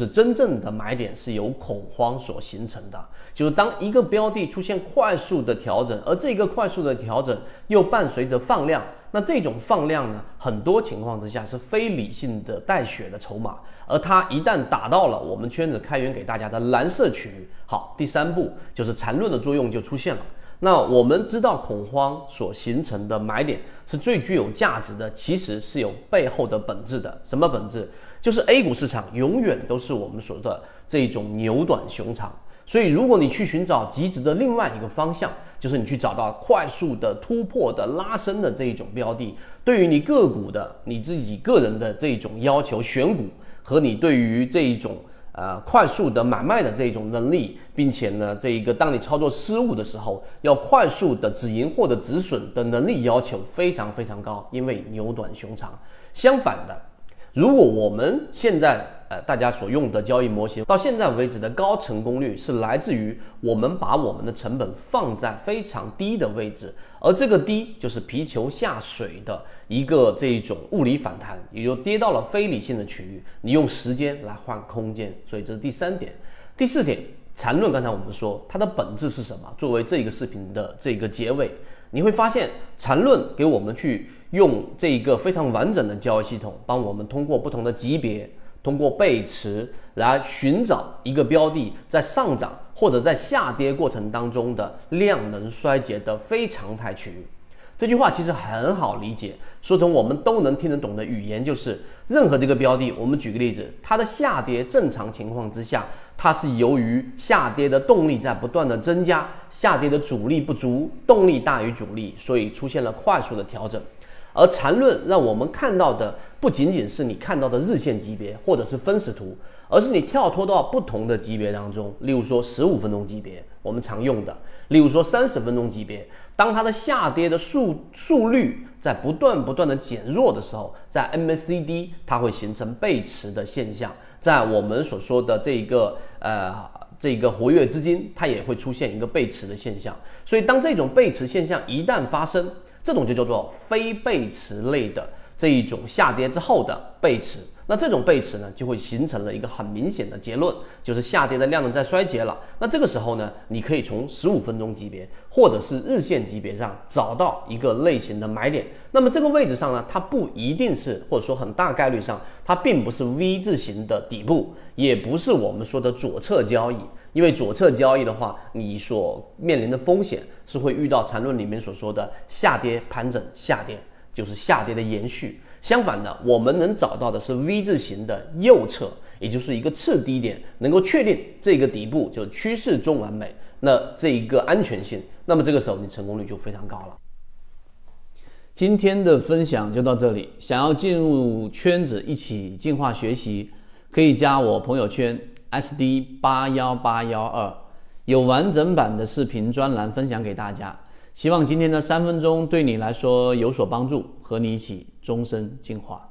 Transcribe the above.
是真正的买点是由恐慌所形成的，就是当一个标的出现快速的调整，而这个快速的调整又伴随着放量，那这种放量呢，很多情况之下是非理性的带血的筹码，而它一旦打到了我们圈子开源给大家的蓝色区域，好，第三步就是缠论的作用就出现了。那我们知道恐慌所形成的买点是最具有价值的，其实是有背后的本质的，什么本质？就是 A 股市场永远都是我们所说的这种牛短熊长，所以如果你去寻找极值的另外一个方向，就是你去找到快速的突破的拉升的这一种标的，对于你个股的你自己个人的这种要求选股和你对于这一种呃快速的买卖的这种能力，并且呢这一个当你操作失误的时候要快速的止盈或者止损的能力要求非常非常高，因为牛短熊长。相反的。如果我们现在呃大家所用的交易模型到现在为止的高成功率是来自于我们把我们的成本放在非常低的位置，而这个低就是皮球下水的一个这种物理反弹，也就跌到了非理性的区域，你用时间来换空间，所以这是第三点。第四点，缠论刚才我们说它的本质是什么？作为这个视频的这个结尾。你会发现，缠论给我们去用这一个非常完整的交易系统，帮我们通过不同的级别，通过背驰来寻找一个标的在上涨或者在下跌过程当中的量能衰竭的非常态区域。这句话其实很好理解，说成我们都能听得懂的语言，就是任何这个标的，我们举个例子，它的下跌正常情况之下。它是由于下跌的动力在不断的增加，下跌的阻力不足，动力大于阻力，所以出现了快速的调整。而缠论让我们看到的不仅仅是你看到的日线级别或者是分时图，而是你跳脱到不同的级别当中，例如说十五分钟级别我们常用的，例如说三十分钟级别，当它的下跌的速速率在不断不断的减弱的时候，在 MACD 它会形成背驰的现象。在我们所说的这一个呃这个活跃资金，它也会出现一个背驰的现象。所以当这种背驰现象一旦发生，这种就叫做非背驰类的这一种下跌之后的背驰。那这种背驰呢，就会形成了一个很明显的结论，就是下跌的量能在衰竭了。那这个时候呢，你可以从十五分钟级别或者是日线级别上找到一个类型的买点。那么这个位置上呢，它不一定是，或者说很大概率上，它并不是 V 字形的底部，也不是我们说的左侧交易。因为左侧交易的话，你所面临的风险是会遇到缠论里面所说的下跌盘整下跌，就是下跌的延续。相反的，我们能找到的是 V 字形的右侧，也就是一个次低点，能够确定这个底部就趋势中完美，那这一个安全性，那么这个时候你成功率就非常高了。今天的分享就到这里，想要进入圈子一起进化学习，可以加我朋友圈 SD 八幺八幺二，有完整版的视频专栏分享给大家。希望今天的三分钟对你来说有所帮助，和你一起终身进化。